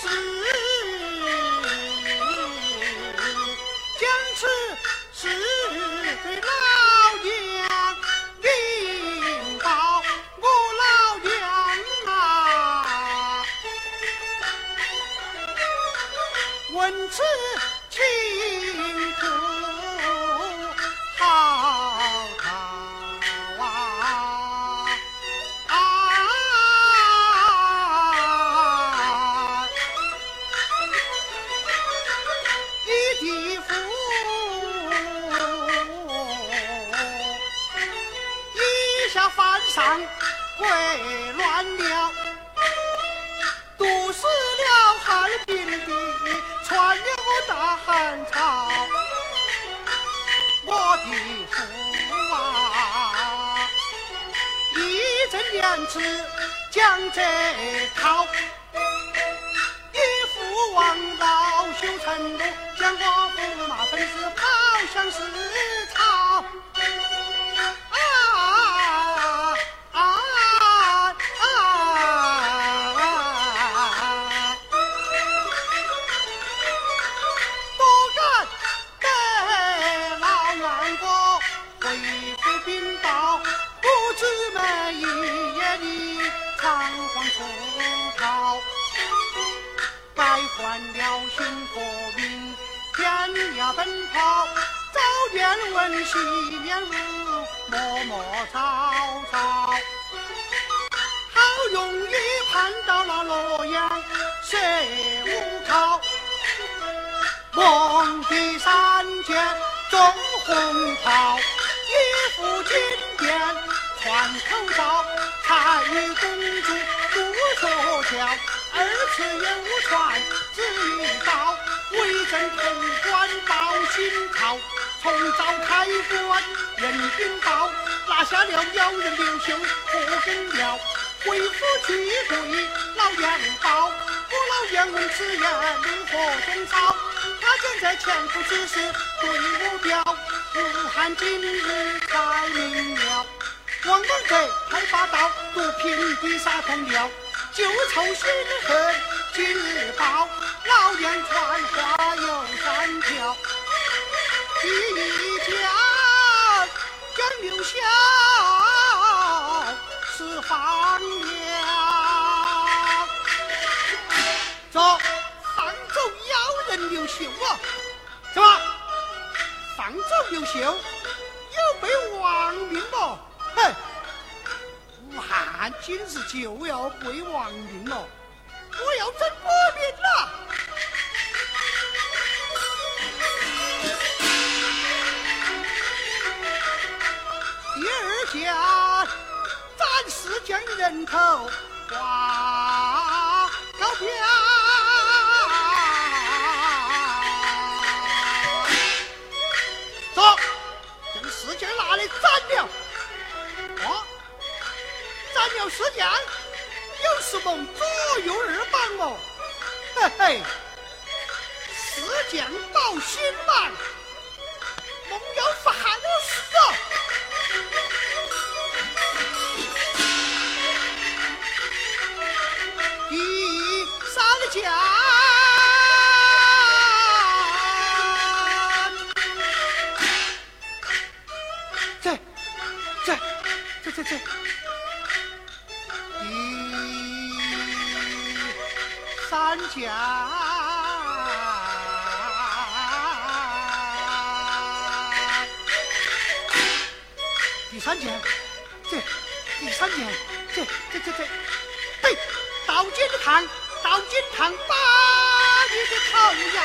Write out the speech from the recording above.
此事将此事来上归乱了，毒死了汉平帝，传了大汉朝。我的父啊，义正言辞讲这套，一父王恼羞成怒，将我驸马分尸抛向四仓皇出逃，败换了心和命，天涯奔跑，早见闻西面路，默默曹操。好容易盼到了洛阳谁无靠，梦的三箭中红袍，一副金殿传口罩，才与公主不说教，二次也无传只一道，为朕潼关报新朝，从早开棺任禀报，拿下了苗人刘秀不跟了。回府去对老杨报，我老杨问此言如何中操？他正在前夫之事。对我表，武汉今日才明了。王莽贼太霸道，毒平地杀通了，旧仇新恨今日报。老娘传话有三条，第一条将刘晓释放了。这放走妖人刘秀啊！什么？放走刘秀？有被亡命了？哼！武汉今日就要被亡命了，我要整我命了！第二件，暂时将人头挂斩了事件，有时梦左右二榜哦？嘿嘿，时间到心慢，梦要发了家，第三件，这第三件，这这这这，对，到金堂，到金堂把你的头摇。